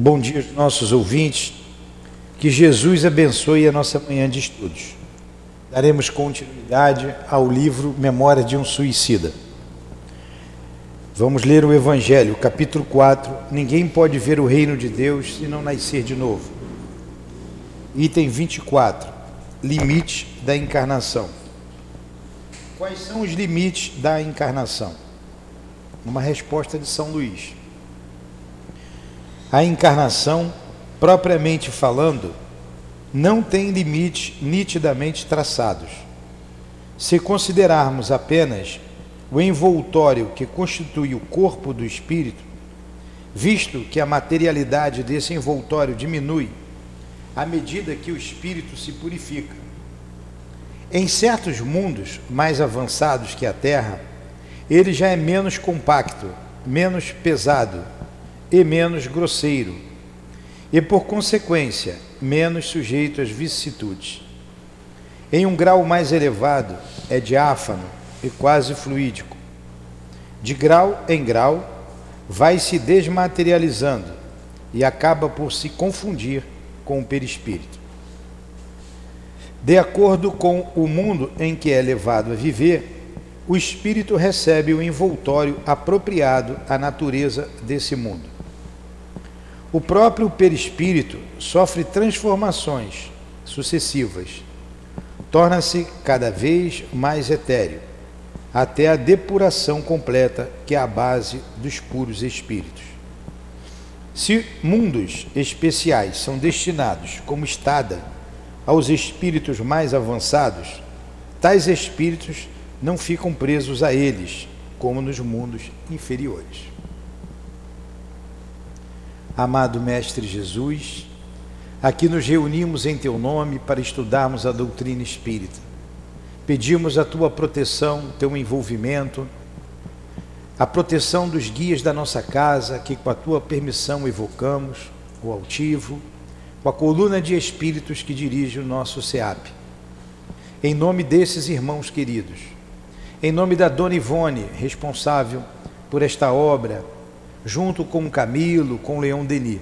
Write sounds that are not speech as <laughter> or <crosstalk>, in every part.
Bom dia aos nossos ouvintes. Que Jesus abençoe a nossa manhã de estudos. Daremos continuidade ao livro Memória de um Suicida. Vamos ler o Evangelho, capítulo 4. Ninguém pode ver o reino de Deus se não nascer de novo. Item 24. Limite da encarnação. Quais são os limites da encarnação? Uma resposta de São Luís. A encarnação, propriamente falando, não tem limites nitidamente traçados. Se considerarmos apenas o envoltório que constitui o corpo do espírito, visto que a materialidade desse envoltório diminui à medida que o espírito se purifica. Em certos mundos mais avançados que a Terra, ele já é menos compacto, menos pesado e menos grosseiro, e por consequência, menos sujeito às vicissitudes. Em um grau mais elevado, é diáfano e quase fluídico. De grau em grau, vai se desmaterializando e acaba por se confundir com o perispírito. De acordo com o mundo em que é levado a viver, o espírito recebe o envoltório apropriado à natureza desse mundo. O próprio perispírito sofre transformações sucessivas, torna-se cada vez mais etéreo, até a depuração completa, que é a base dos puros espíritos. Se mundos especiais são destinados como estada aos espíritos mais avançados, tais espíritos não ficam presos a eles, como nos mundos inferiores. Amado Mestre Jesus, aqui nos reunimos em Teu nome para estudarmos a doutrina espírita. Pedimos a Tua proteção, Teu envolvimento, a proteção dos guias da nossa casa, que com a Tua permissão evocamos, o altivo, com a coluna de espíritos que dirige o nosso SEAP. Em nome desses irmãos queridos, em nome da Dona Ivone, responsável por esta obra, junto com Camilo, com Leão Denis.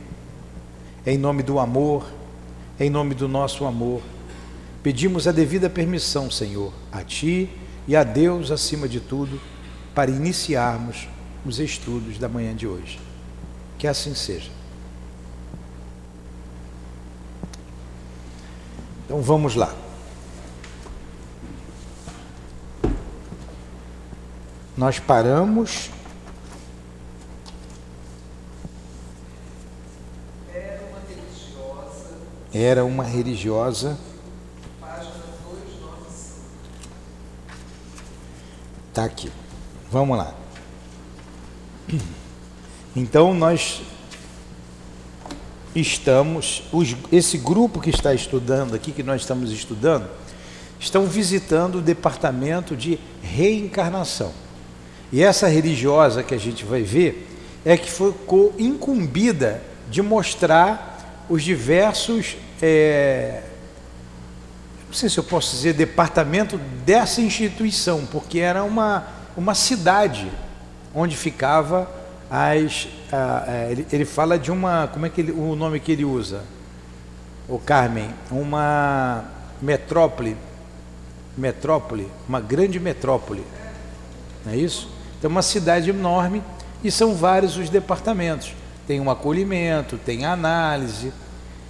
Em nome do amor, em nome do nosso amor, pedimos a devida permissão, Senhor, a Ti e a Deus acima de tudo, para iniciarmos os estudos da manhã de hoje. Que assim seja. Então vamos lá. Nós paramos era uma religiosa. Está aqui. Vamos lá. Então nós estamos, os, esse grupo que está estudando aqui, que nós estamos estudando, estão visitando o departamento de reencarnação. E essa religiosa que a gente vai ver é que ficou incumbida de mostrar os diversos é, não sei se eu posso dizer departamento dessa instituição, porque era uma, uma cidade onde ficava as. A, a, ele, ele, fala de uma. Como é que ele, o nome que ele usa? O Carmen, uma metrópole, metrópole, uma grande metrópole, não é isso? Então, uma cidade enorme e são vários os departamentos. Tem um acolhimento, tem análise,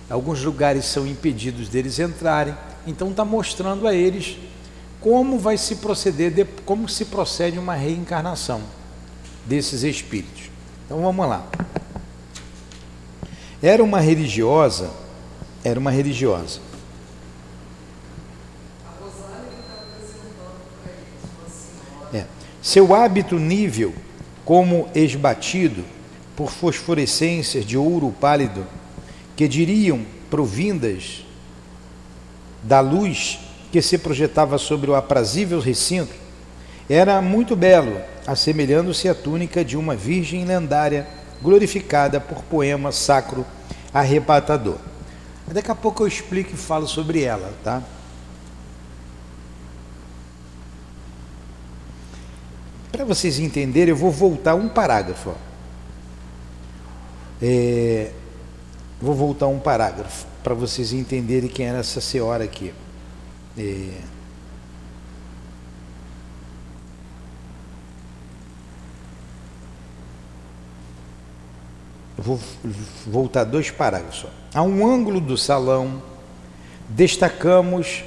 Alguns lugares são impedidos deles entrarem. Então está mostrando a eles como vai se proceder, de, como se procede uma reencarnação desses espíritos. Então vamos lá. Era uma religiosa, era uma religiosa. É. Seu hábito nível, como esbatido por fosforescências de ouro pálido, que diriam provindas da luz que se projetava sobre o aprazível recinto, era muito belo, assemelhando-se à túnica de uma virgem lendária glorificada por poema sacro arrebatador. Daqui a pouco eu explico e falo sobre ela, tá? Para vocês entenderem, eu vou voltar um parágrafo. É, Vou voltar um parágrafo para vocês entenderem quem era essa senhora aqui. É... Vou voltar dois parágrafos. A um ângulo do salão, destacamos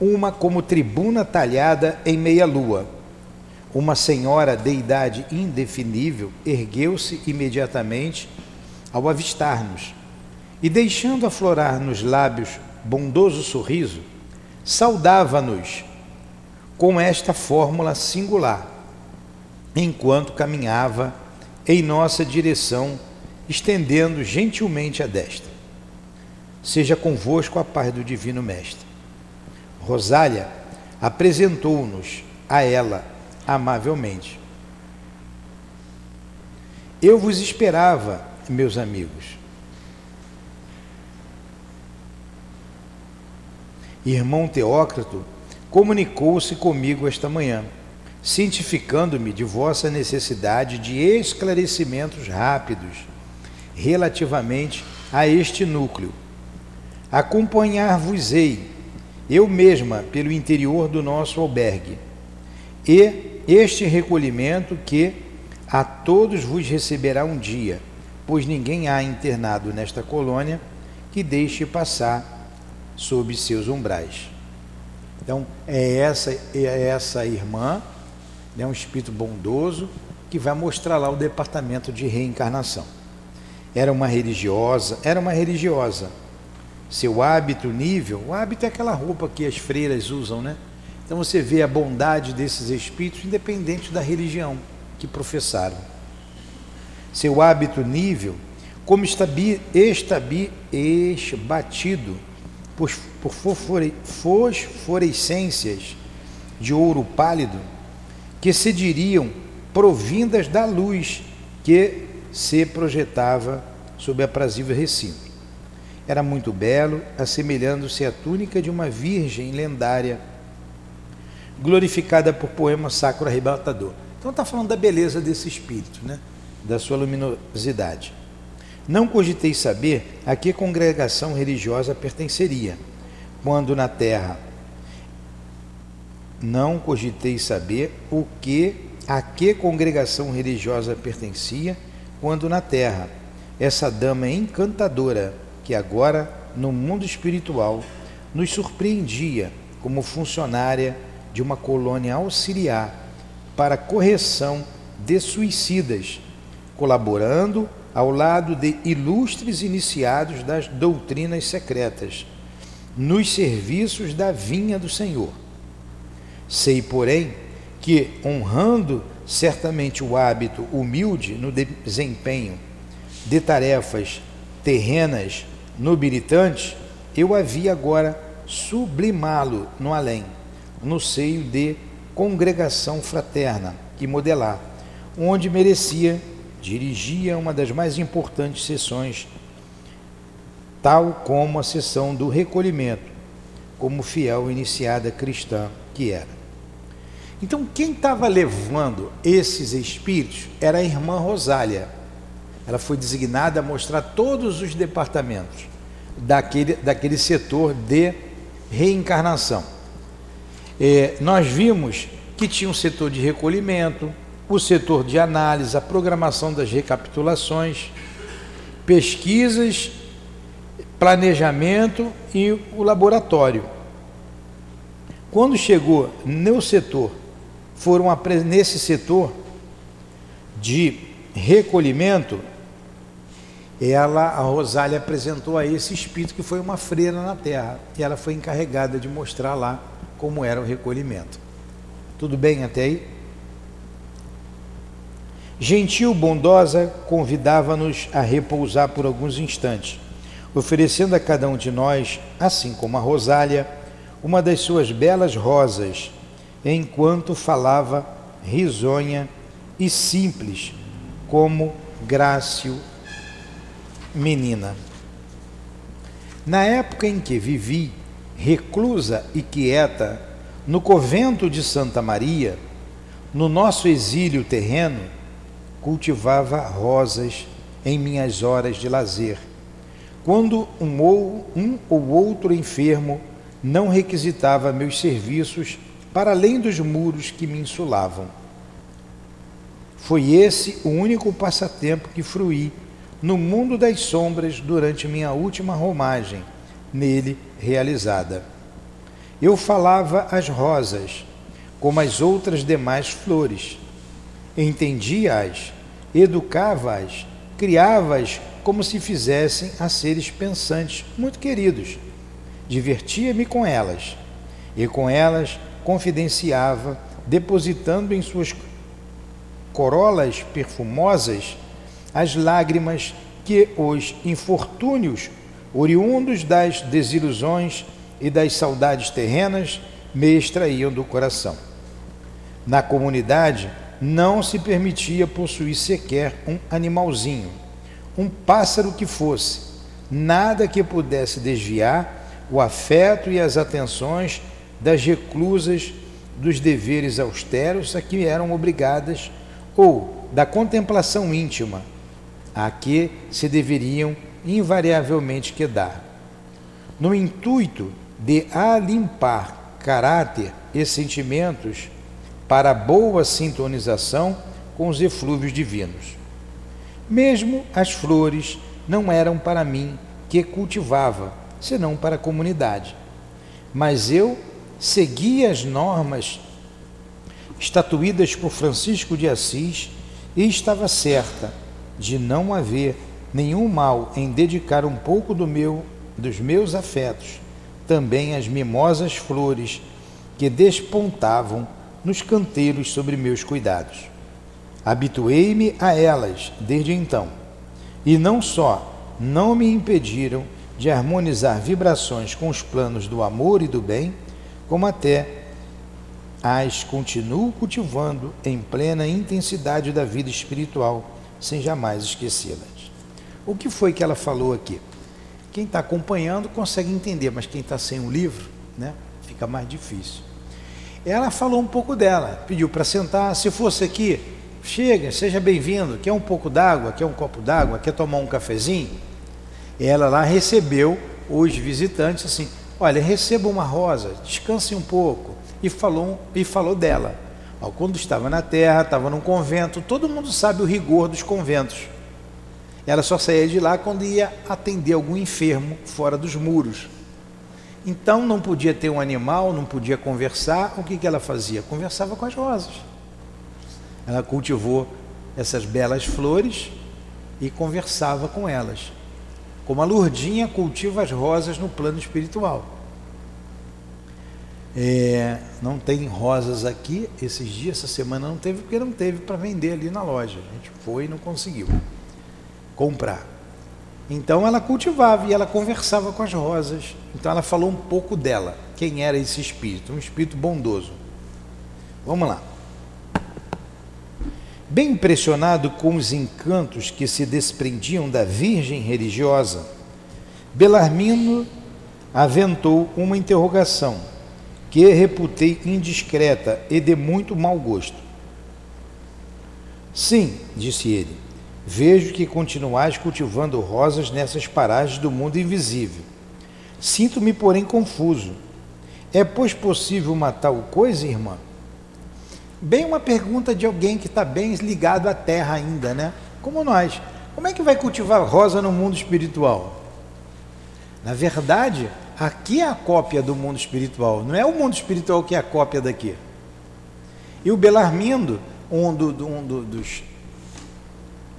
uma como tribuna talhada em meia-lua. Uma senhora de idade indefinível ergueu-se imediatamente ao avistar-nos e, deixando aflorar nos lábios bondoso sorriso, saudava-nos com esta fórmula singular, enquanto caminhava em nossa direção, estendendo gentilmente a destra. Seja convosco a paz do Divino Mestre. Rosália apresentou-nos a ela amavelmente. Eu vos esperava, meus amigos. Irmão Teócrito comunicou-se comigo esta manhã, cientificando-me de vossa necessidade de esclarecimentos rápidos relativamente a este núcleo. Acompanhar-vos-ei eu mesma pelo interior do nosso albergue. E este recolhimento que a todos vos receberá um dia, pois ninguém há internado nesta colônia que deixe passar sob seus umbrais. Então, é essa, é essa irmã, é um espírito bondoso, que vai mostrar lá o departamento de reencarnação. Era uma religiosa, era uma religiosa, seu hábito, nível. O hábito é aquela roupa que as freiras usam, né? Então você vê a bondade desses espíritos, independente da religião que professaram. Seu hábito, nível, como estabi, estabi, esbatido por, fosforescências de ouro pálido, que se diriam provindas da luz que se projetava sob aprazível recinto. Era muito belo, assemelhando-se à túnica de uma virgem lendária, glorificada por poema sacro arrebatador. Então está falando da beleza desse espírito, né? da sua luminosidade. Não cogitei saber a que congregação religiosa pertenceria, quando na terra. Não cogitei saber o que a que congregação religiosa pertencia, quando na terra. Essa dama encantadora, que agora, no mundo espiritual, nos surpreendia como funcionária de uma colônia auxiliar para correção de suicidas, colaborando ao lado de ilustres iniciados das doutrinas secretas, nos serviços da vinha do Senhor. Sei, porém, que, honrando certamente o hábito humilde no desempenho de tarefas terrenas nobilitante, eu havia agora sublimá-lo no além, no seio de congregação fraterna e modelar, onde merecia, dirigia uma das mais importantes sessões, tal como a sessão do recolhimento, como fiel iniciada cristã que era. Então, quem estava levando esses espíritos era a irmã Rosália, ela foi designada a mostrar todos os departamentos daquele, daquele setor de reencarnação. É, nós vimos que tinha um setor de recolhimento, o setor de análise, a programação das recapitulações, pesquisas, planejamento e o laboratório. Quando chegou no setor, foram nesse setor de recolhimento, ela, a Rosália apresentou a esse espírito que foi uma freira na terra e ela foi encarregada de mostrar lá como era o recolhimento. Tudo bem até aí? Gentil, bondosa, convidava-nos a repousar por alguns instantes, oferecendo a cada um de nós, assim como a Rosália, uma das suas belas rosas, enquanto falava risonha e simples, como Grácio menina. Na época em que vivi, reclusa e quieta, no convento de Santa Maria, no nosso exílio terreno, cultivava rosas em minhas horas de lazer, quando um ou, um ou outro enfermo não requisitava meus serviços para além dos muros que me insulavam. Foi esse o único passatempo que fruí no mundo das sombras durante minha última romagem, nele realizada. Eu falava às rosas, como as outras demais flores. Entendia-as, educava-as, criava-as como se fizessem a seres pensantes muito queridos. Divertia-me com elas, e com elas confidenciava, depositando em suas corolas perfumosas as lágrimas que os infortúnios, oriundos das desilusões e das saudades terrenas, me extraíam do coração. Na comunidade não se permitia possuir sequer um animalzinho, um pássaro que fosse, nada que pudesse desviar o afeto e as atenções das reclusas dos deveres austeros a que eram obrigadas ou da contemplação íntima a que se deveriam invariavelmente quedar. No intuito de alimpar caráter e sentimentos para boa sintonização com os eflúvios divinos. Mesmo as flores não eram para mim que cultivava, senão para a comunidade. Mas eu seguia as normas estatuídas por Francisco de Assis e estava certa de não haver nenhum mal em dedicar um pouco do meu dos meus afetos também às mimosas flores que despontavam nos canteiros sobre meus cuidados. Habituei-me a elas desde então, e não só não me impediram de harmonizar vibrações com os planos do amor e do bem, como até as continuo cultivando em plena intensidade da vida espiritual, sem jamais esquecê-las. O que foi que ela falou aqui? Quem está acompanhando consegue entender, mas quem está sem o livro, né, fica mais difícil. Ela falou um pouco dela, pediu para sentar. Se fosse aqui, chega, seja bem-vindo. Quer um pouco d'água? Quer um copo d'água? Quer tomar um cafezinho? Ela lá recebeu os visitantes assim: olha, receba uma rosa, descanse um pouco e falou, e falou dela. Quando estava na terra, estava num convento, todo mundo sabe o rigor dos conventos. Ela só saía de lá quando ia atender algum enfermo fora dos muros. Então não podia ter um animal, não podia conversar. O que, que ela fazia? Conversava com as rosas. Ela cultivou essas belas flores e conversava com elas. Como a Lurdinha cultiva as rosas no plano espiritual. É, não tem rosas aqui esses dias, essa semana não teve, porque não teve para vender ali na loja. A gente foi e não conseguiu comprar. Então ela cultivava e ela conversava com as rosas. Então ela falou um pouco dela, quem era esse espírito, um espírito bondoso. Vamos lá. Bem impressionado com os encantos que se desprendiam da Virgem religiosa, Belarmino aventou uma interrogação que reputei indiscreta e de muito mau gosto. Sim, disse ele, vejo que continuais cultivando rosas nessas paragens do mundo invisível. Sinto-me, porém, confuso. É, pois, possível uma tal coisa, irmã? Bem uma pergunta de alguém que está bem ligado à terra ainda, né? Como nós. Como é que vai cultivar rosa no mundo espiritual? Na verdade, Aqui é a cópia do mundo espiritual, não é o mundo espiritual que é a cópia daqui. E o Belarmindo, um, do, um do, dos,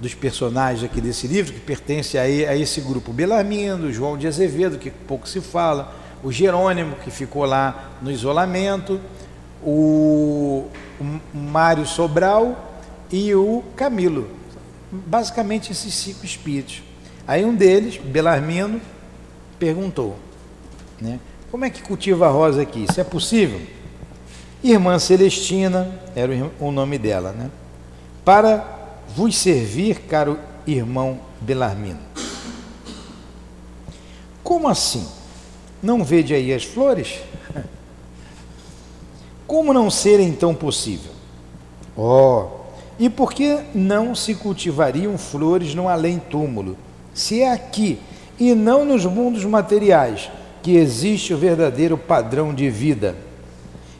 dos personagens aqui desse livro, que pertence a, esse grupo, Belarmindo, João de Azevedo, que pouco se fala, o Jerônimo, que ficou lá no isolamento, o, o Mário Sobral e o Camilo. Basicamente esses cinco espíritos. Aí um deles, Belarmino, perguntou: né? Como é que cultiva a rosa aqui? Isso é possível? Irmã Celestina, era o nome dela, né? Para vos servir, caro irmão Belarmino. Como assim? Não vede aí as flores? <laughs> Como não ser então possível? Oh, e por que não se cultivariam flores no além-túmulo, se é aqui e não nos mundos materiais, que existe o verdadeiro padrão de vida,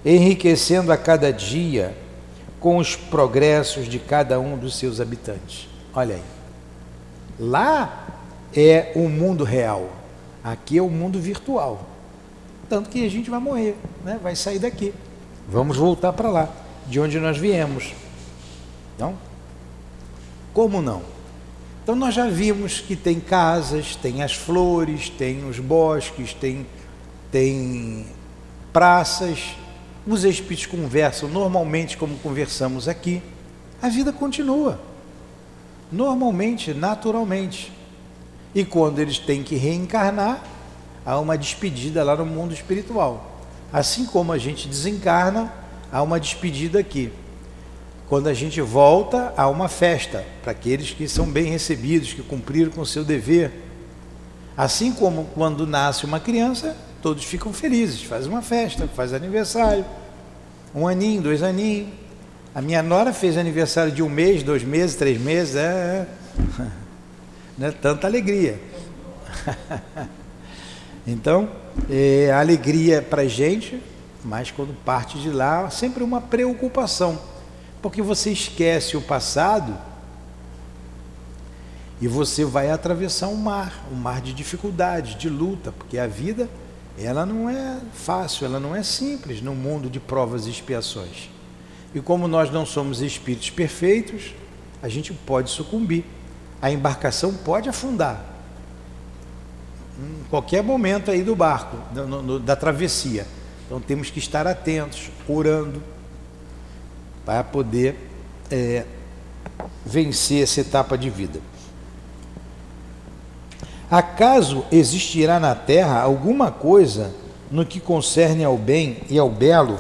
enriquecendo a cada dia com os progressos de cada um dos seus habitantes. Olha aí. Lá é o mundo real, aqui é o mundo virtual. Tanto que a gente vai morrer, né? vai sair daqui. Vamos voltar para lá, de onde nós viemos. Não? Como não? Então nós já vimos que tem casas, tem as flores, tem os bosques, tem, tem praças. Os espíritos conversam normalmente como conversamos aqui. A vida continua. Normalmente, naturalmente. E quando eles têm que reencarnar, há uma despedida lá no mundo espiritual. Assim como a gente desencarna, há uma despedida aqui. Quando a gente volta, há uma festa para aqueles que são bem recebidos, que cumpriram com o seu dever. Assim como quando nasce uma criança, todos ficam felizes, faz uma festa, faz aniversário, um aninho, dois aninhos. A minha nora fez aniversário de um mês, dois meses, três meses, é, é. <laughs> Não é tanta alegria. <laughs> então, é, a alegria para a gente, mas quando parte de lá, sempre uma preocupação, porque você esquece o passado e você vai atravessar um mar, um mar de dificuldades, de luta, porque a vida ela não é fácil, ela não é simples no mundo de provas e expiações. E como nós não somos espíritos perfeitos, a gente pode sucumbir. A embarcação pode afundar em qualquer momento aí do barco, no, no, da travessia. Então temos que estar atentos, orando, para poder é, vencer essa etapa de vida. Acaso existirá na terra alguma coisa no que concerne ao bem e ao belo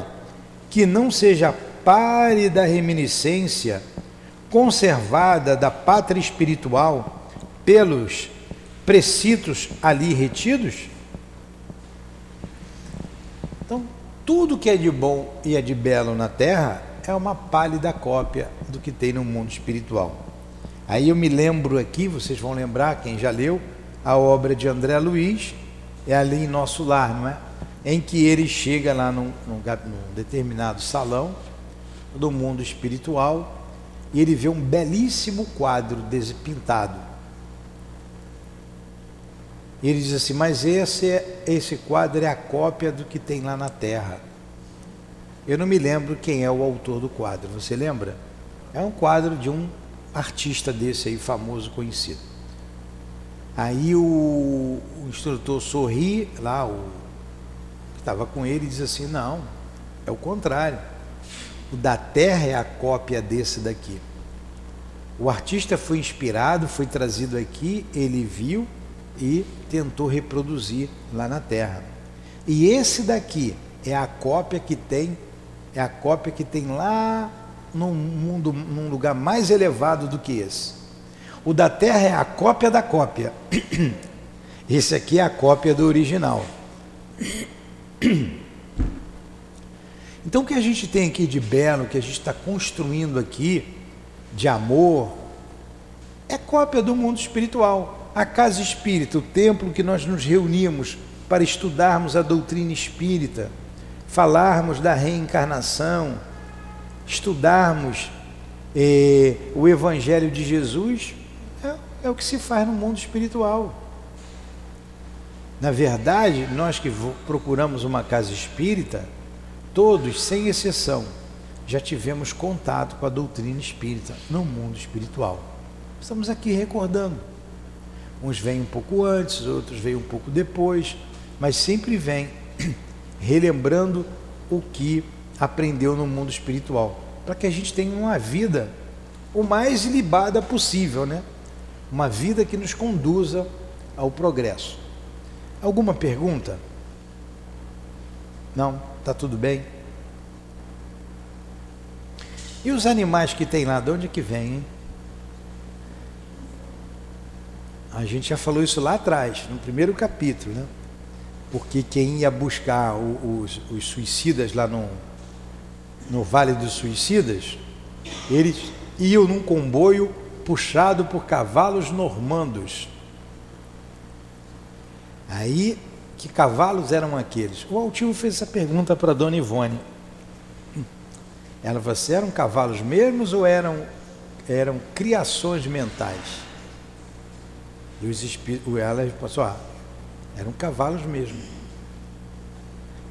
que não seja pare da reminiscência conservada da pátria espiritual pelos precitos ali retidos? Então, tudo que é de bom e é de belo na terra é uma pálida cópia do que tem no mundo espiritual. Aí eu me lembro aqui, vocês vão lembrar, quem já leu, a obra de André Luiz, é ali em nosso lar, não é? Em que ele chega lá num, num, num determinado salão do mundo espiritual e ele vê um belíssimo quadro despintado. E ele diz assim: Mas esse, é, esse quadro é a cópia do que tem lá na terra. Eu não me lembro quem é o autor do quadro, você lembra? É um quadro de um artista desse aí, famoso, conhecido. Aí o, o instrutor sorri, lá, o que estava com ele, e diz assim: não, é o contrário. O da terra é a cópia desse daqui. O artista foi inspirado, foi trazido aqui, ele viu e tentou reproduzir lá na terra. E esse daqui é a cópia que tem, é a cópia que tem lá num mundo, num lugar mais elevado do que esse. O da Terra é a cópia da cópia. <clears throat> Esse aqui é a cópia do original. <clears throat> Então o que a gente tem aqui de belo, que a gente está construindo aqui, de amor, é cópia do mundo espiritual. A casa espírita, o templo que nós nos reunimos para estudarmos a doutrina espírita, falarmos da reencarnação, estudarmos eh, o Evangelho de Jesus, é o que se faz no mundo espiritual. Na verdade, nós que procuramos uma casa espírita, todos, sem exceção, já tivemos contato com a doutrina espírita no mundo espiritual. Estamos aqui recordando. Uns vêm um pouco antes, outros vêm um pouco depois, mas sempre vêm <clears throat> relembrando o que aprendeu no mundo espiritual, para que a gente tenha uma vida o mais ilibada possível, né? Uma vida que nos conduza ao progresso. Alguma pergunta? Não? Está tudo bem? E os animais que tem lá, de onde que vêm? A gente já falou isso lá atrás, no primeiro capítulo, né? Porque quem ia buscar os, os suicidas lá no, no Vale dos Suicidas, eles iam num comboio puxado por cavalos normandos. Aí, que cavalos eram aqueles? O Altivo fez essa pergunta para Dona Ivone. Ela falou assim, eram cavalos mesmos ou eram, eram criações mentais? E os espíritos, ela passou, ah, eram cavalos mesmo.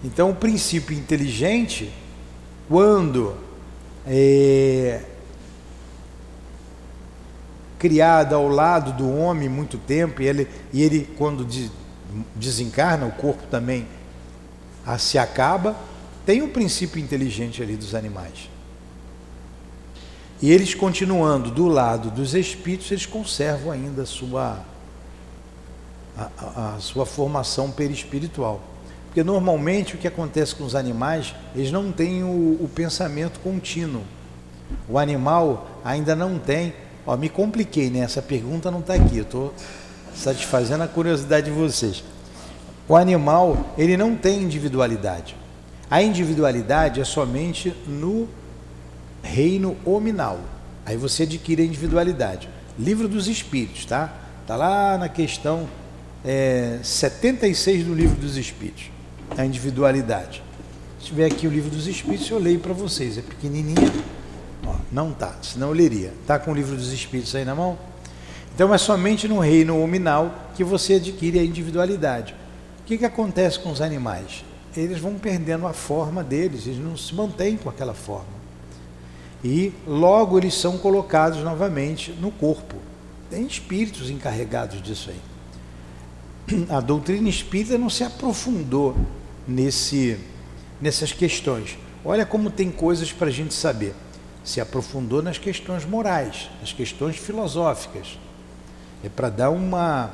Então o princípio inteligente, quando é, criado ao lado do homem muito tempo, e ele, e ele quando de, desencarna, o corpo também a, se acaba, tem um princípio inteligente ali dos animais. E eles continuando do lado dos espíritos, eles conservam ainda a sua, a, a, a sua formação perispiritual. Porque normalmente o que acontece com os animais, eles não têm o, o pensamento contínuo. O animal ainda não tem. Ó, me compliquei, né? Essa pergunta não está aqui. Eu estou satisfazendo a curiosidade de vocês. O animal, ele não tem individualidade. A individualidade é somente no reino hominal. Aí você adquire a individualidade. Livro dos Espíritos, tá? Está lá na questão é, 76 do Livro dos Espíritos a individualidade. Se tiver aqui o livro dos Espíritos, eu leio para vocês. É pequenininha. Ó, não tá, senão eu leria. Tá com o livro dos Espíritos aí na mão? Então é somente no reino hominal que você adquire a individualidade. O que, que acontece com os animais? Eles vão perdendo a forma deles, eles não se mantêm com aquela forma. E logo eles são colocados novamente no corpo. Tem espíritos encarregados disso aí. A doutrina espírita não se aprofundou nesse, nessas questões. Olha como tem coisas para a gente saber. Se aprofundou nas questões morais, nas questões filosóficas. É para dar uma,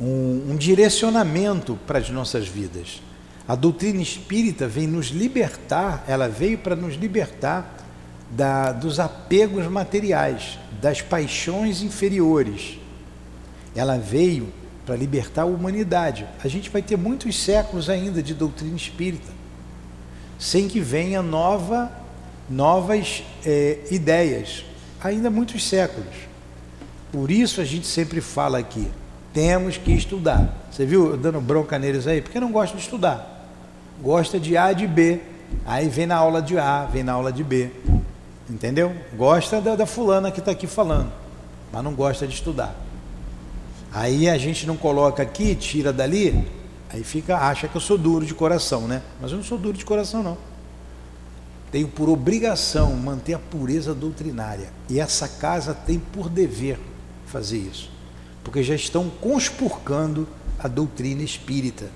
um, um direcionamento para as nossas vidas. A doutrina espírita vem nos libertar, ela veio para nos libertar da, dos apegos materiais, das paixões inferiores. Ela veio para libertar a humanidade. A gente vai ter muitos séculos ainda de doutrina espírita, sem que venha nova, novas é, ideias. Ainda muitos séculos. Por isso a gente sempre fala aqui, temos que estudar. Você viu dando bronca neles aí? Porque não gosta de estudar. Gosta de A de B. Aí vem na aula de A, vem na aula de B. Entendeu? Gosta da, da fulana que está aqui falando, mas não gosta de estudar. Aí a gente não coloca aqui, tira dali, aí fica, acha que eu sou duro de coração, né? Mas eu não sou duro de coração, não. Tenho por obrigação manter a pureza doutrinária. E essa casa tem por dever fazer isso. Porque já estão conspurcando a doutrina espírita.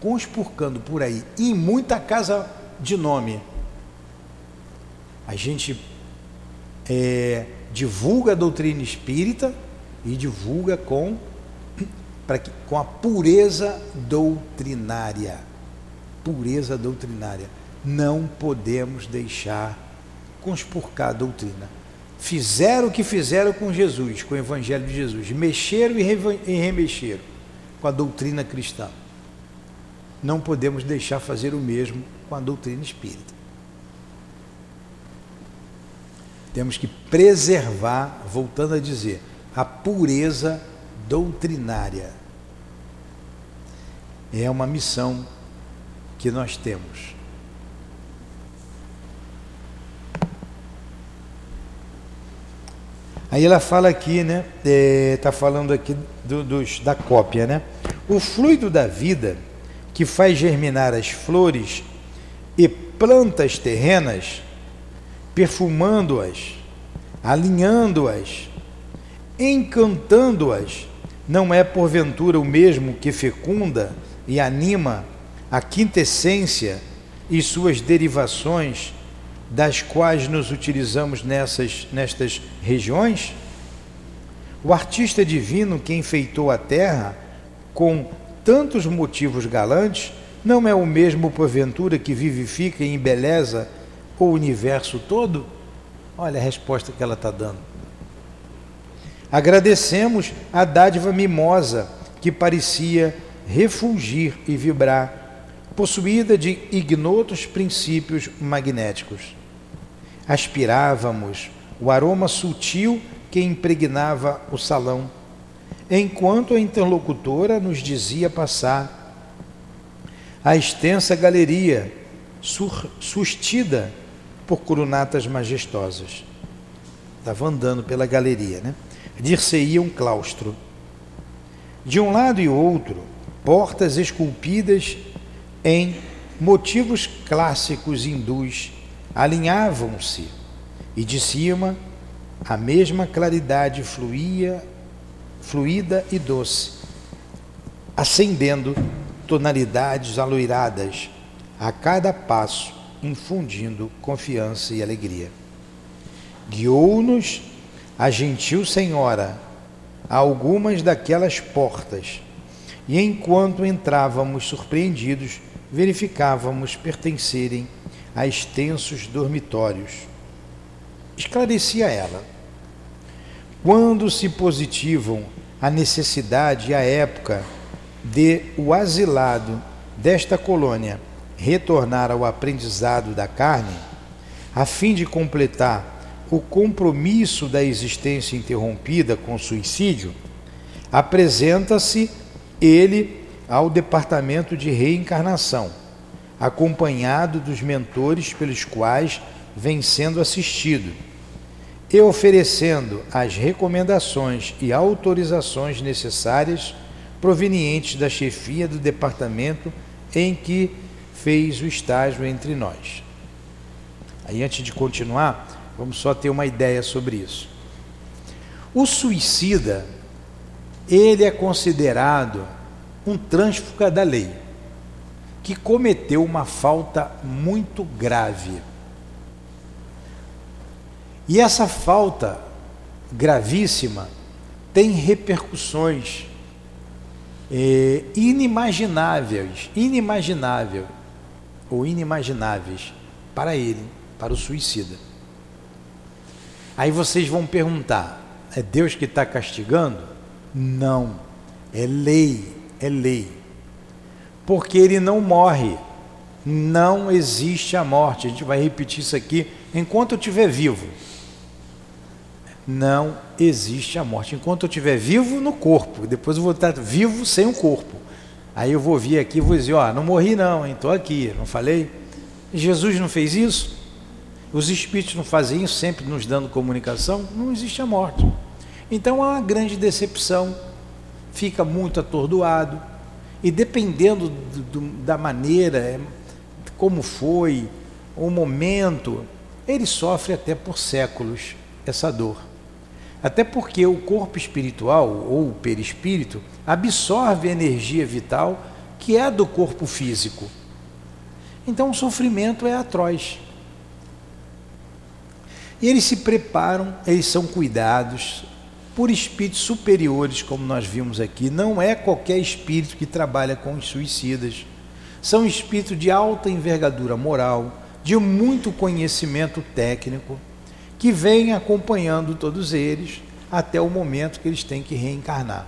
Conspurcando por aí. E em muita casa de nome. A gente é, divulga a doutrina espírita e divulga com, que, com a pureza doutrinária. Pureza doutrinária. Não podemos deixar conspurcar a doutrina. Fizeram o que fizeram com Jesus, com o Evangelho de Jesus. Mexeram e remexeram com a doutrina cristã. Não podemos deixar fazer o mesmo com a doutrina espírita. Temos que preservar, voltando a dizer, a pureza doutrinária. É uma missão que nós temos. Aí ela fala aqui, né? Está é, tá falando aqui do, dos, da cópia, né? O fluido da vida que faz germinar as flores e plantas terrenas, perfumando-as, alinhando-as, encantando-as, não é porventura o mesmo que fecunda e anima a quintessência e suas derivações, das quais nos utilizamos nessas, nestas regiões? O artista divino que enfeitou a terra com tantos motivos galantes não é o mesmo, porventura, que vivifica e embeleza o universo todo? Olha a resposta que ela está dando. Agradecemos a dádiva mimosa que parecia refulgir e vibrar, possuída de ignotos princípios magnéticos. Aspirávamos o aroma sutil que impregnava o salão, enquanto a interlocutora nos dizia passar a extensa galeria sustida por coronatas majestosas. Estava andando pela galeria, né? Dir-se-ia um claustro. De um lado e outro, portas esculpidas em motivos clássicos hindus alinhavam-se e de cima a mesma claridade fluía, fluida e doce, acendendo tonalidades aloiradas a cada passo, infundindo confiança e alegria. Guiou-nos a gentil senhora a algumas daquelas portas, e enquanto entrávamos surpreendidos, verificávamos pertencerem a extensos dormitórios. Esclarecia ela. Quando se positivam a necessidade e a época de o asilado desta colônia retornar ao aprendizado da carne, a fim de completar o compromisso da existência interrompida com suicídio, apresenta-se ele ao departamento de reencarnação, acompanhado dos mentores pelos quais vem sendo assistido, e oferecendo as recomendações e autorizações necessárias provenientes da chefia do departamento em que fez o estágio entre nós. Aí, antes de continuar, vamos só ter uma ideia sobre isso. O suicida, ele é considerado um trânsfuga da lei, que cometeu uma falta muito grave. E essa falta gravíssima tem repercussões é, inimagináveis, inimaginável ou inimagináveis para ele, para o suicida. Aí vocês vão perguntar: é Deus que está castigando? Não, é lei, é lei. Porque ele não morre, não existe a morte. A gente vai repetir isso aqui enquanto eu estiver vivo não existe a morte. Enquanto eu estiver vivo no corpo, depois eu vou estar vivo sem o corpo. Aí eu vou vir aqui e vou dizer, ó, não morri não, estou aqui, não falei? Jesus não fez isso? Os espíritos não fazem isso, sempre nos dando comunicação? Não existe a morte. Então há uma grande decepção, fica muito atordoado, e dependendo do, do, da maneira, é, como foi, o momento, ele sofre até por séculos essa dor. Até porque o corpo espiritual ou o perispírito absorve a energia vital que é do corpo físico. Então o sofrimento é atroz. E eles se preparam, eles são cuidados por espíritos superiores, como nós vimos aqui. Não é qualquer espírito que trabalha com os suicidas. São espíritos de alta envergadura moral, de muito conhecimento técnico que vem acompanhando todos eles até o momento que eles têm que reencarnar.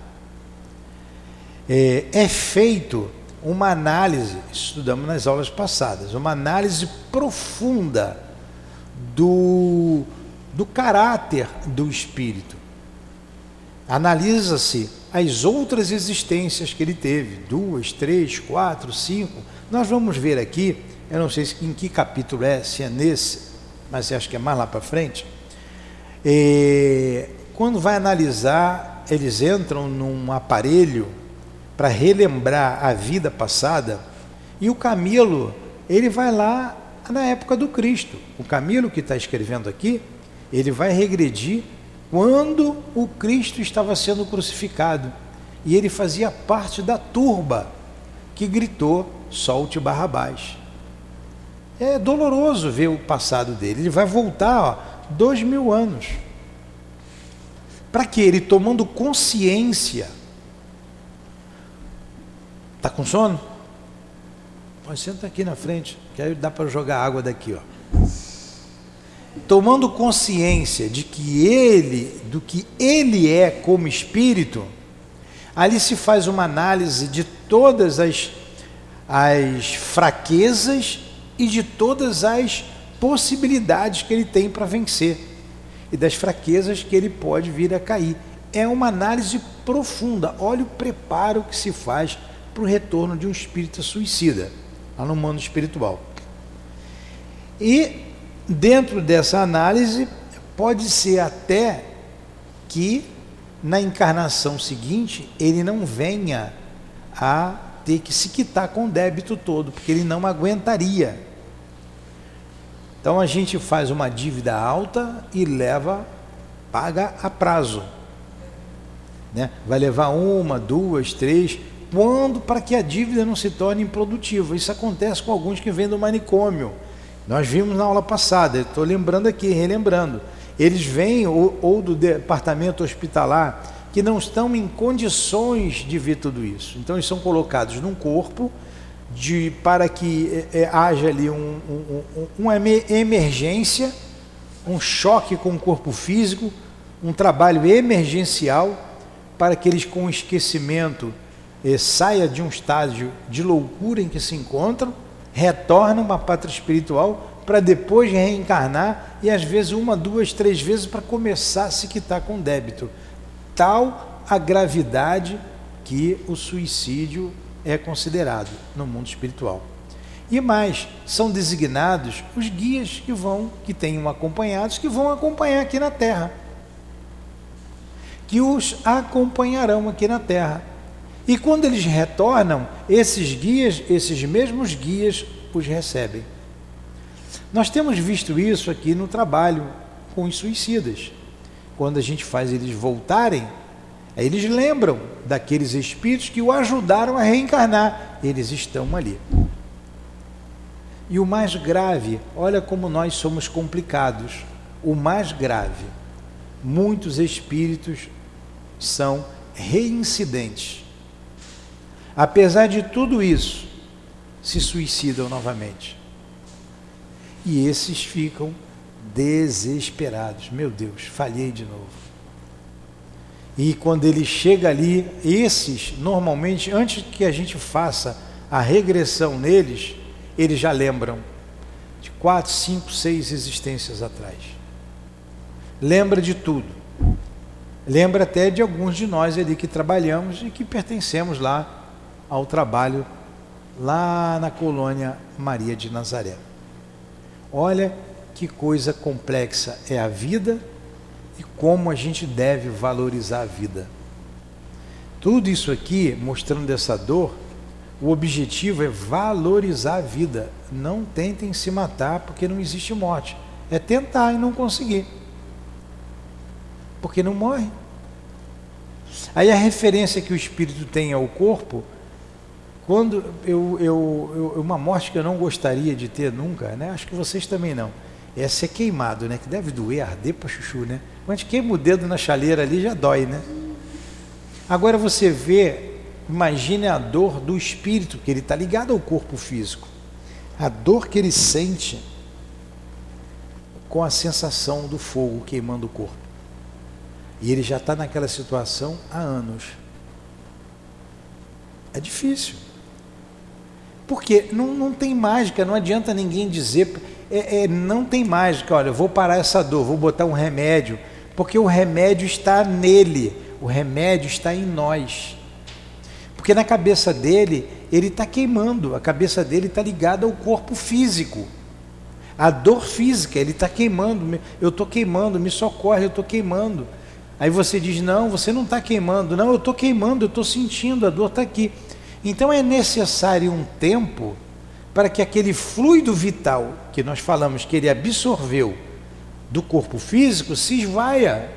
É, é feito uma análise, estudamos nas aulas passadas, uma análise profunda do, do caráter do espírito. Analisa-se as outras existências que ele teve, duas, três, quatro, cinco. Nós vamos ver aqui, eu não sei em que capítulo é, se é nesse, mas acho que é mais lá para frente. E, quando vai analisar, eles entram num aparelho para relembrar a vida passada, e o Camilo, ele vai lá na época do Cristo. O Camilo que está escrevendo aqui, ele vai regredir quando o Cristo estava sendo crucificado. E ele fazia parte da turba que gritou: solte Barrabás. É doloroso ver o passado dele. Ele vai voltar ó, dois mil anos. Para que ele tomando consciência. Está com sono? Pode sentar aqui na frente, que aí dá para jogar água daqui, ó. Tomando consciência de que ele, do que ele é como espírito, ali se faz uma análise de todas as, as fraquezas e de todas as possibilidades que ele tem para vencer e das fraquezas que ele pode vir a cair. É uma análise profunda. Olha o preparo que se faz para o retorno de um espírito suicida, lá no mundo espiritual. E dentro dessa análise, pode ser até que na encarnação seguinte ele não venha a ter que se quitar com o débito todo, porque ele não aguentaria. Então a gente faz uma dívida alta e leva, paga a prazo. Né? Vai levar uma, duas, três, quando para que a dívida não se torne improdutiva. Isso acontece com alguns que vêm do manicômio. Nós vimos na aula passada, estou lembrando aqui, relembrando. Eles vêm ou, ou do departamento hospitalar que não estão em condições de ver tudo isso. Então eles são colocados num corpo de, para que é, é haja ali um, um, um, uma emergência, um choque com o corpo físico, um trabalho emergencial para que eles com esquecimento eh, saia de um estágio de loucura em que se encontram, retornam para a pátria espiritual para depois reencarnar e às vezes uma, duas, três vezes para começar a se quitar com débito tal a gravidade que o suicídio é considerado no mundo espiritual. E mais, são designados os guias que vão, que tenham acompanhados, que vão acompanhar aqui na Terra. Que os acompanharão aqui na Terra. E quando eles retornam, esses guias, esses mesmos guias, os recebem. Nós temos visto isso aqui no trabalho com os suicidas quando a gente faz eles voltarem, eles lembram daqueles espíritos que o ajudaram a reencarnar. Eles estão ali. E o mais grave, olha como nós somos complicados. O mais grave, muitos espíritos são reincidentes. Apesar de tudo isso, se suicidam novamente. E esses ficam desesperados. Meu Deus, falhei de novo. E quando ele chega ali, esses, normalmente, antes que a gente faça a regressão neles, eles já lembram de quatro, cinco, seis existências atrás. Lembra de tudo. Lembra até de alguns de nós ali que trabalhamos e que pertencemos lá ao trabalho lá na colônia Maria de Nazaré. Olha que coisa complexa é a vida e como a gente deve valorizar a vida. Tudo isso aqui, mostrando essa dor, o objetivo é valorizar a vida. Não tentem se matar porque não existe morte. É tentar e não conseguir. Porque não morre. Aí a referência que o espírito tem ao corpo, quando eu, eu, eu uma morte que eu não gostaria de ter nunca, né? Acho que vocês também não é ser queimado, né? Que deve doer, arder para chuchu, né? Quando queima o dedo na chaleira ali, já dói, né? Agora você vê, imagine a dor do espírito, que ele está ligado ao corpo físico. A dor que ele sente com a sensação do fogo queimando o corpo. E ele já está naquela situação há anos. É difícil. Porque não, não tem mágica, não adianta ninguém dizer é, é, não tem mágica, olha, vou parar essa dor, vou botar um remédio, porque o remédio está nele, o remédio está em nós. Porque na cabeça dele, ele está queimando, a cabeça dele está ligada ao corpo físico. A dor física, ele está queimando, eu estou queimando, me socorre, eu estou queimando. Aí você diz: Não, você não está queimando, não, eu estou queimando, eu estou sentindo, a dor está aqui. Então é necessário um tempo para que aquele fluido vital que nós falamos que ele absorveu do corpo físico se esvaia,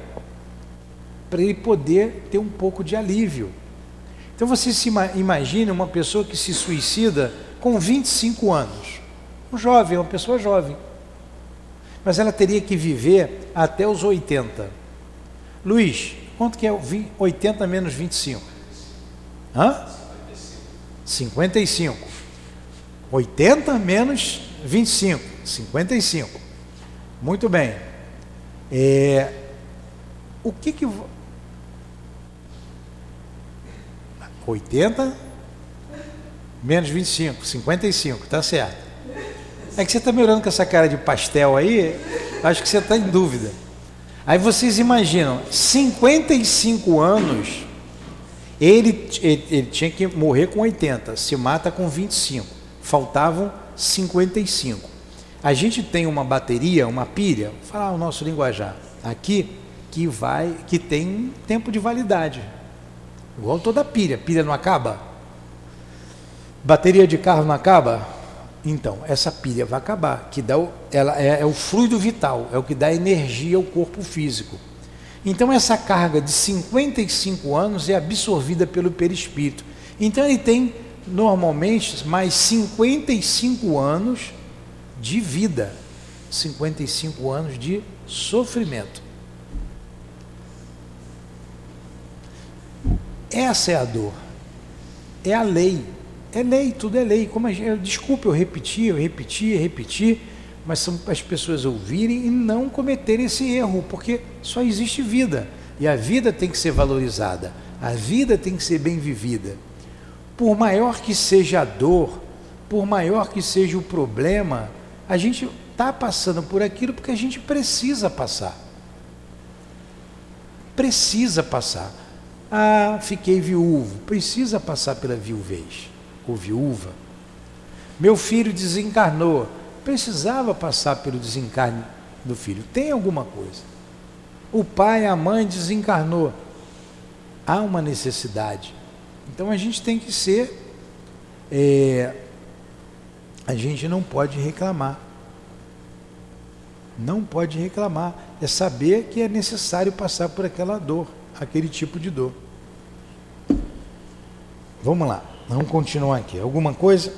para ele poder ter um pouco de alívio. Então você se imagina uma pessoa que se suicida com 25 anos, um jovem, uma pessoa jovem, mas ela teria que viver até os 80. Luiz, quanto que é 80 menos 25? Hã? 55. 80 menos 25, 55. Muito bem. É, o que que. 80 menos 25, 55, tá certo. É que você está me olhando com essa cara de pastel aí, acho que você está em dúvida. Aí vocês imaginam, 55 anos Ele, ele, ele, tinha que morrer com 80, se mata com 25. Faltavam 55. A gente tem uma bateria, uma pilha, vou falar o nosso linguajar, aqui, que vai, que tem tempo de validade. Igual toda pilha. Pilha não acaba? Bateria de carro não acaba? Então, essa pilha vai acabar, que dá o, ela é, é o fluido vital, é o que dá energia ao corpo físico. Então, essa carga de 55 anos é absorvida pelo perispírito. Então, ele tem normalmente mais 55 anos de vida, 55 anos de sofrimento. Essa é a dor, é a lei. É lei, tudo é lei. Como gente, desculpe eu repetir, eu repetir, repetir, mas são as pessoas ouvirem e não cometerem esse erro, porque só existe vida e a vida tem que ser valorizada, a vida tem que ser bem vivida. Por maior que seja a dor, por maior que seja o problema, a gente está passando por aquilo porque a gente precisa passar. Precisa passar. Ah, fiquei viúvo. Precisa passar pela viuvez ou viúva. Meu filho desencarnou. Precisava passar pelo desencarne do filho. Tem alguma coisa. O pai, a mãe desencarnou. Há uma necessidade. Então a gente tem que ser. É, a gente não pode reclamar. Não pode reclamar. É saber que é necessário passar por aquela dor, aquele tipo de dor. Vamos lá. Vamos continuar aqui. Alguma coisa?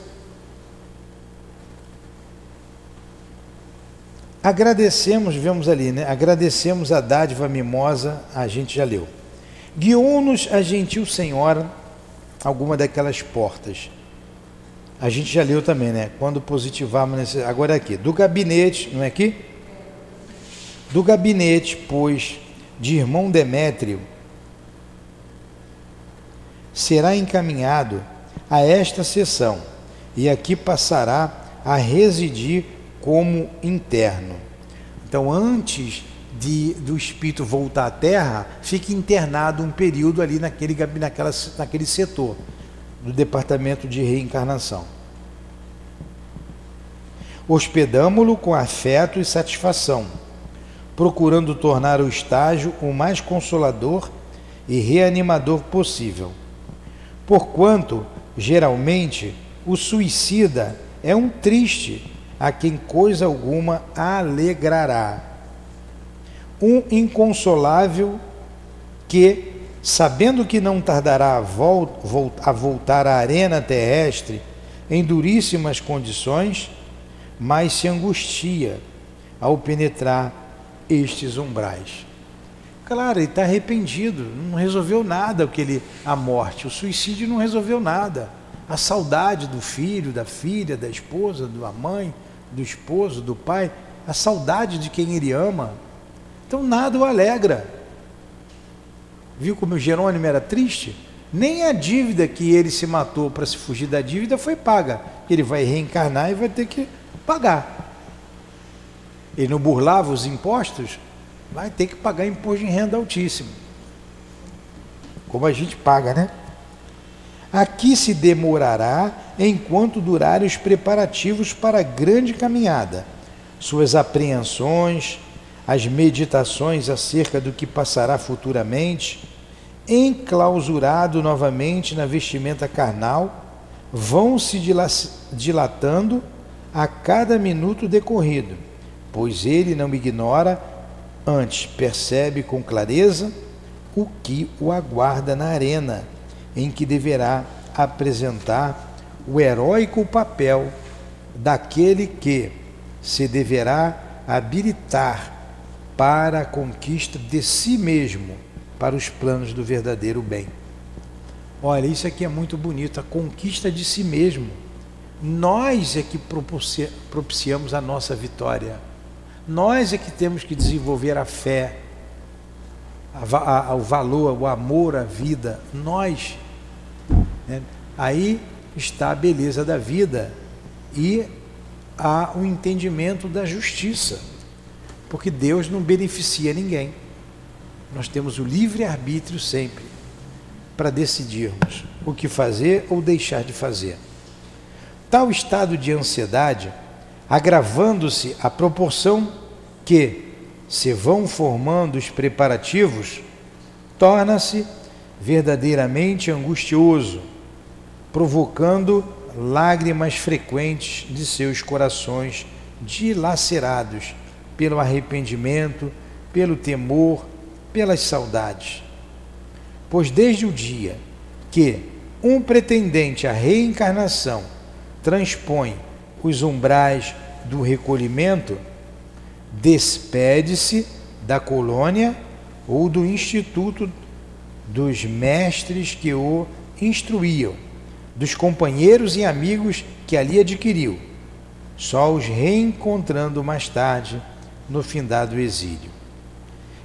Agradecemos, vemos ali, né? Agradecemos a dádiva mimosa, a gente já leu. Guiou-nos a gentil senhora alguma daquelas portas. A gente já leu também, né? Quando positivamos nesse. Agora é aqui. Do gabinete, não é aqui? Do gabinete, pois, de irmão Demétrio, será encaminhado a esta sessão e aqui passará a residir como interno. Então, antes de, do espírito voltar à Terra, fica internado um período ali naquele, naquela, naquele setor do departamento de reencarnação. Hospedamo-lo com afeto e satisfação, procurando tornar o estágio o mais consolador e reanimador possível. Porquanto Geralmente, o suicida é um triste a quem coisa alguma alegrará. Um inconsolável que, sabendo que não tardará a, a voltar à arena terrestre em duríssimas condições, mas se angustia ao penetrar estes umbrais. Claro, ele está arrependido, não resolveu nada o que ele, a morte, o suicídio não resolveu nada. A saudade do filho, da filha, da esposa, da mãe, do esposo, do pai, a saudade de quem ele ama. Então nada o alegra. Viu como o Jerônimo era triste? Nem a dívida que ele se matou para se fugir da dívida foi paga. Ele vai reencarnar e vai ter que pagar. Ele não burlava os impostos, vai ter que pagar imposto de renda altíssimo. Como a gente paga, né? Aqui se demorará enquanto durarem os preparativos para a grande caminhada, suas apreensões, as meditações acerca do que passará futuramente, enclausurado novamente na vestimenta carnal, vão se dilatando a cada minuto decorrido, pois ele não ignora Antes, percebe com clareza o que o aguarda na arena, em que deverá apresentar o heróico papel daquele que se deverá habilitar para a conquista de si mesmo, para os planos do verdadeiro bem. Olha, isso aqui é muito bonito, a conquista de si mesmo. Nós é que propiciamos a nossa vitória. Nós é que temos que desenvolver a fé, a, a, o valor, o amor à vida. Nós. Né? Aí está a beleza da vida e há o entendimento da justiça, porque Deus não beneficia ninguém. Nós temos o livre arbítrio sempre. para decidirmos o que fazer ou deixar de fazer. Tal estado de ansiedade, agravando-se à proporção que se vão formando os preparativos, torna-se verdadeiramente angustioso, provocando lágrimas frequentes de seus corações dilacerados pelo arrependimento, pelo temor, pelas saudades. Pois desde o dia que um pretendente à reencarnação transpõe os umbrais do recolhimento, despede-se da colônia ou do instituto dos mestres que o instruíam, dos companheiros e amigos que ali adquiriu, só os reencontrando mais tarde no findado exílio.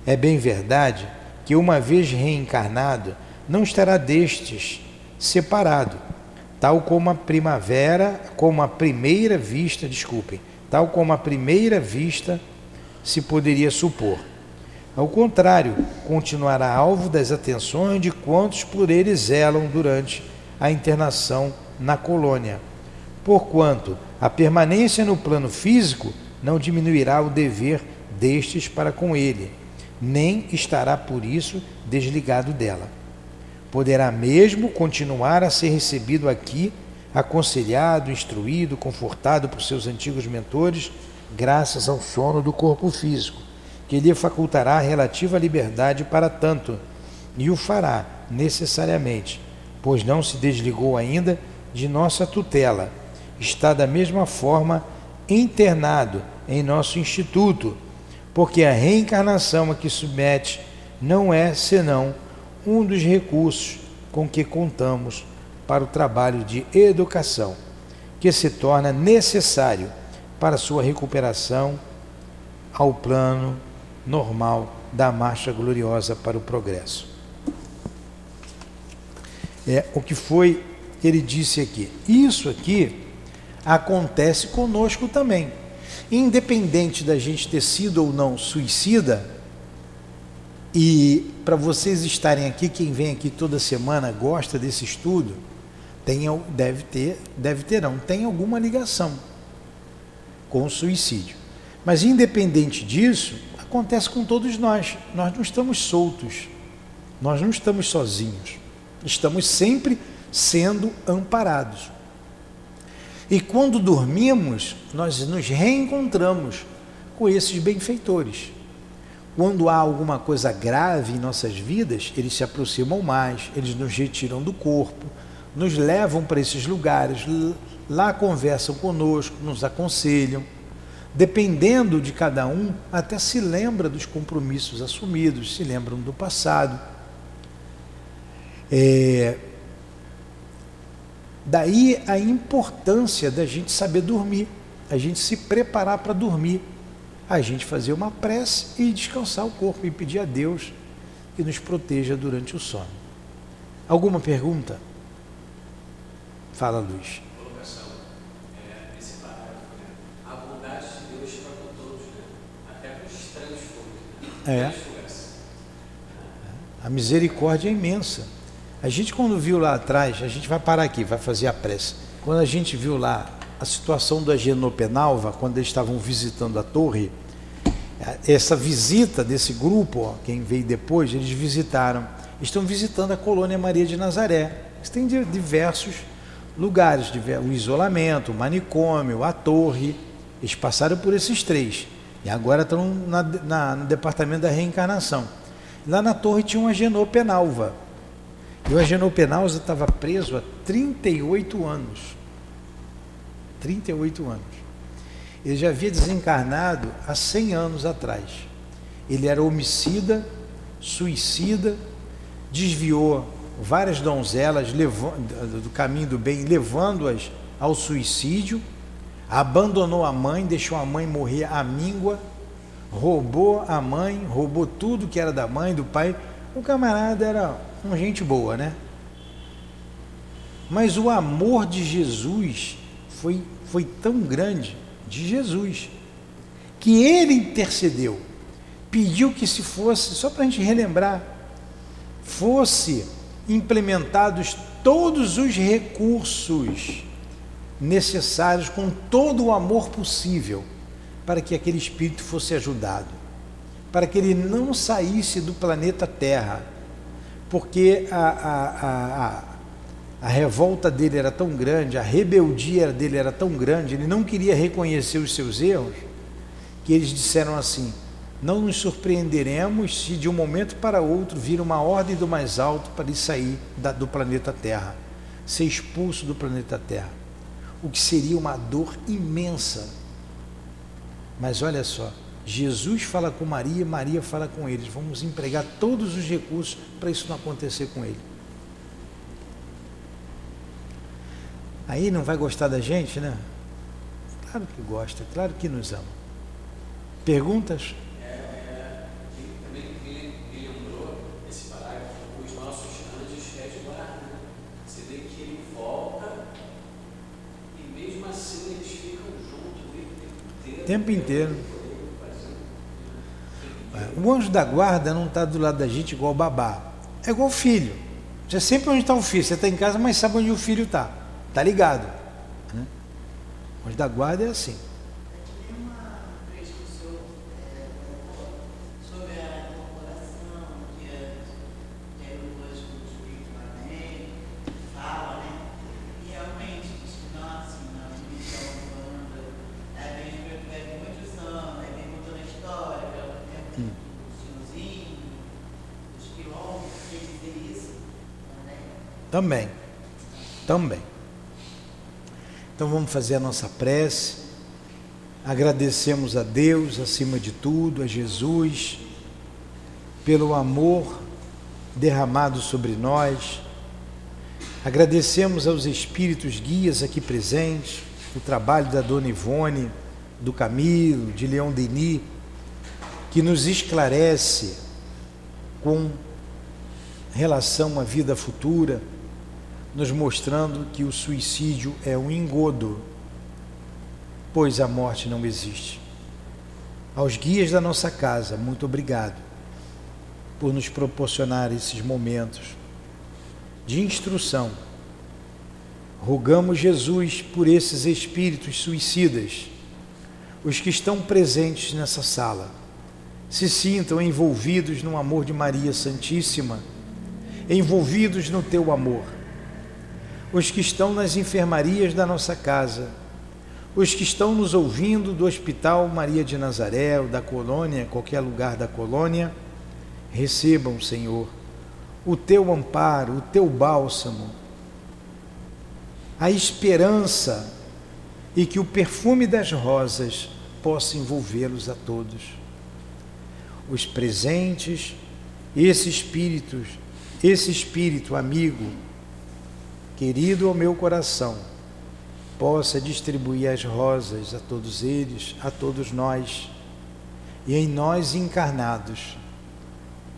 É bem verdade que, uma vez reencarnado, não estará destes separado, tal como a primavera, como a primeira vista, desculpem, tal como a primeira vista se poderia supor. Ao contrário, continuará alvo das atenções de quantos por ele zelam durante a internação na colônia, porquanto a permanência no plano físico não diminuirá o dever destes para com ele, nem estará por isso desligado dela. Poderá mesmo continuar a ser recebido aqui, aconselhado, instruído, confortado por seus antigos mentores, graças ao sono do corpo físico, que lhe facultará relativa liberdade para tanto, e o fará necessariamente, pois não se desligou ainda de nossa tutela. Está da mesma forma internado em nosso instituto, porque a reencarnação a que submete não é senão um dos recursos com que contamos para o trabalho de educação, que se torna necessário para sua recuperação ao plano normal da marcha gloriosa para o progresso. É o que foi ele disse aqui. Isso aqui acontece conosco também. Independente da gente ter sido ou não suicida, e para vocês estarem aqui, quem vem aqui toda semana gosta desse estudo, tem, deve ter, deve ter não, tem alguma ligação com o suicídio. Mas independente disso, acontece com todos nós. Nós não estamos soltos. Nós não estamos sozinhos. Estamos sempre sendo amparados. E quando dormimos, nós nos reencontramos com esses benfeitores. Quando há alguma coisa grave em nossas vidas, eles se aproximam mais, eles nos retiram do corpo, nos levam para esses lugares, lá conversam conosco, nos aconselham. Dependendo de cada um, até se lembra dos compromissos assumidos, se lembram do passado. É, Daí a importância da gente saber dormir, a gente se preparar para dormir, a gente fazer uma prece e descansar o corpo e pedir a Deus que nos proteja durante o sono. Alguma pergunta? Fala, Luiz. É. A misericórdia é imensa. A gente, quando viu lá atrás, a gente vai parar aqui, vai fazer a prece. Quando a gente viu lá a situação da Genopenalva, quando eles estavam visitando a torre, essa visita desse grupo, ó, quem veio depois, eles visitaram, estão visitando a colônia Maria de Nazaré. Têm diversos lugares, o isolamento, o manicômio, a torre. Eles passaram por esses três. E agora estão na, na, no departamento da reencarnação. Lá na torre tinha uma genopenalva. E o Agenor Penalza estava preso há 38 anos. 38 anos. Ele já havia desencarnado há 100 anos atrás. Ele era homicida, suicida, desviou várias donzelas do caminho do bem, levando-as ao suicídio, abandonou a mãe, deixou a mãe morrer à míngua, roubou a mãe, roubou tudo que era da mãe, do pai. O camarada era uma gente boa, né? Mas o amor de Jesus foi, foi tão grande, de Jesus, que ele intercedeu, pediu que se fosse, só para a gente relembrar, fosse implementados todos os recursos necessários, com todo o amor possível, para que aquele espírito fosse ajudado, para que ele não saísse do planeta Terra, porque a, a, a, a revolta dele era tão grande, a rebeldia dele era tão grande, ele não queria reconhecer os seus erros, que eles disseram assim: não nos surpreenderemos se de um momento para outro vir uma ordem do mais alto para ele sair da, do planeta Terra, ser expulso do planeta Terra, o que seria uma dor imensa. Mas olha só, Jesus fala com Maria, Maria fala com eles. Vamos empregar todos os recursos para isso não acontecer com ele. Aí não vai gostar da gente, né? Claro que gosta, claro que nos ama. Perguntas? O tempo inteiro. O anjo da guarda não está do lado da gente igual babá. É igual filho. Você sempre onde está o filho. Você está em casa, mas sabe onde o filho está. Está ligado. Né? O anjo da guarda é assim. Também. Também. Então vamos fazer a nossa prece. Agradecemos a Deus, acima de tudo, a Jesus, pelo amor derramado sobre nós. Agradecemos aos espíritos guias aqui presentes, o trabalho da Dona Ivone, do Camilo, de Leão Denis, que nos esclarece com relação à vida futura nos mostrando que o suicídio é um engodo, pois a morte não existe. Aos guias da nossa casa, muito obrigado por nos proporcionar esses momentos de instrução. Rogamos Jesus por esses espíritos suicidas, os que estão presentes nessa sala, se sintam envolvidos no amor de Maria Santíssima, envolvidos no teu amor os que estão nas enfermarias da nossa casa, os que estão nos ouvindo do Hospital Maria de Nazaré, ou da colônia, qualquer lugar da colônia, recebam, Senhor, o teu amparo, o teu bálsamo, a esperança e que o perfume das rosas possa envolvê-los a todos. Os presentes, esse espírito, esse espírito amigo, querido ao meu coração, possa distribuir as rosas a todos eles, a todos nós, e em nós encarnados,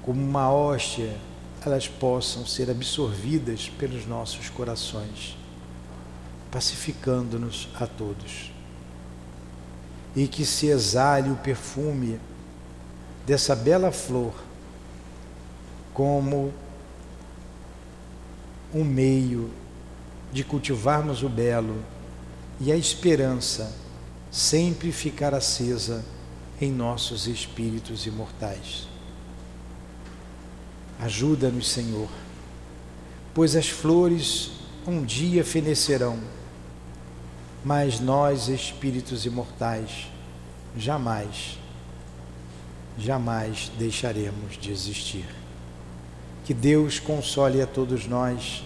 como uma hóstia, elas possam ser absorvidas pelos nossos corações, pacificando-nos a todos. E que se exale o perfume dessa bela flor como um meio de cultivarmos o belo e a esperança sempre ficar acesa em nossos espíritos imortais. Ajuda-nos, Senhor, pois as flores um dia fenecerão, mas nós, espíritos imortais, jamais, jamais deixaremos de existir. Que Deus console a todos nós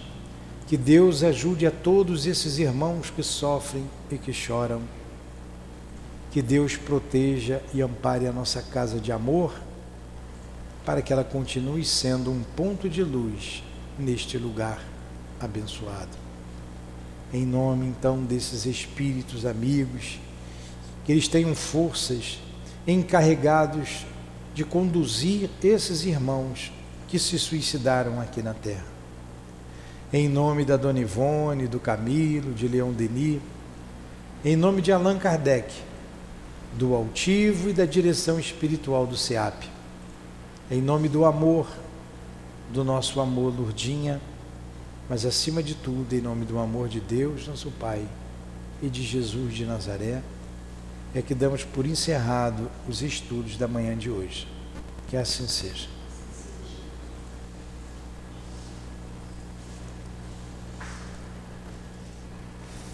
que Deus ajude a todos esses irmãos que sofrem e que choram. Que Deus proteja e ampare a nossa casa de amor, para que ela continue sendo um ponto de luz neste lugar abençoado. Em nome então desses espíritos amigos, que eles tenham forças encarregados de conduzir esses irmãos que se suicidaram aqui na terra em nome da Dona Ivone, do Camilo, de Leão Denis, em nome de Allan Kardec, do altivo e da direção espiritual do SEAP, em nome do amor, do nosso amor, Lurdinha, Mas acima de tudo, em nome do amor de Deus, nosso Pai, e de Jesus de Nazaré, é que damos por encerrado os estudos da manhã de hoje. Que assim seja.